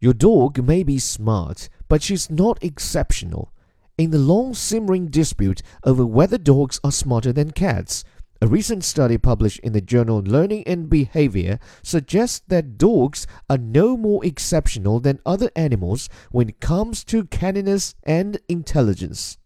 Your dog may be smart, but she's not exceptional. In the long simmering dispute over whether dogs are smarter than cats, a recent study published in the journal Learning and Behavior suggests that dogs are no more exceptional than other animals when it comes to canniness and intelligence.